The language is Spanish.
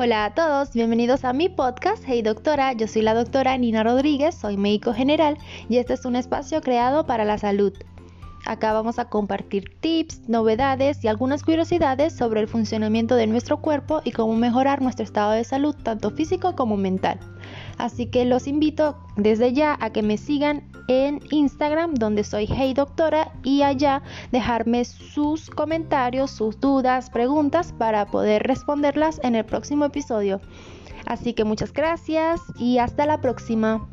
Hola a todos, bienvenidos a mi podcast Hey Doctora, yo soy la doctora Nina Rodríguez, soy médico general y este es un espacio creado para la salud. Acá vamos a compartir tips, novedades y algunas curiosidades sobre el funcionamiento de nuestro cuerpo y cómo mejorar nuestro estado de salud tanto físico como mental. Así que los invito desde ya a que me sigan en Instagram donde soy Hey Doctora y allá dejarme sus comentarios, sus dudas, preguntas para poder responderlas en el próximo episodio. Así que muchas gracias y hasta la próxima.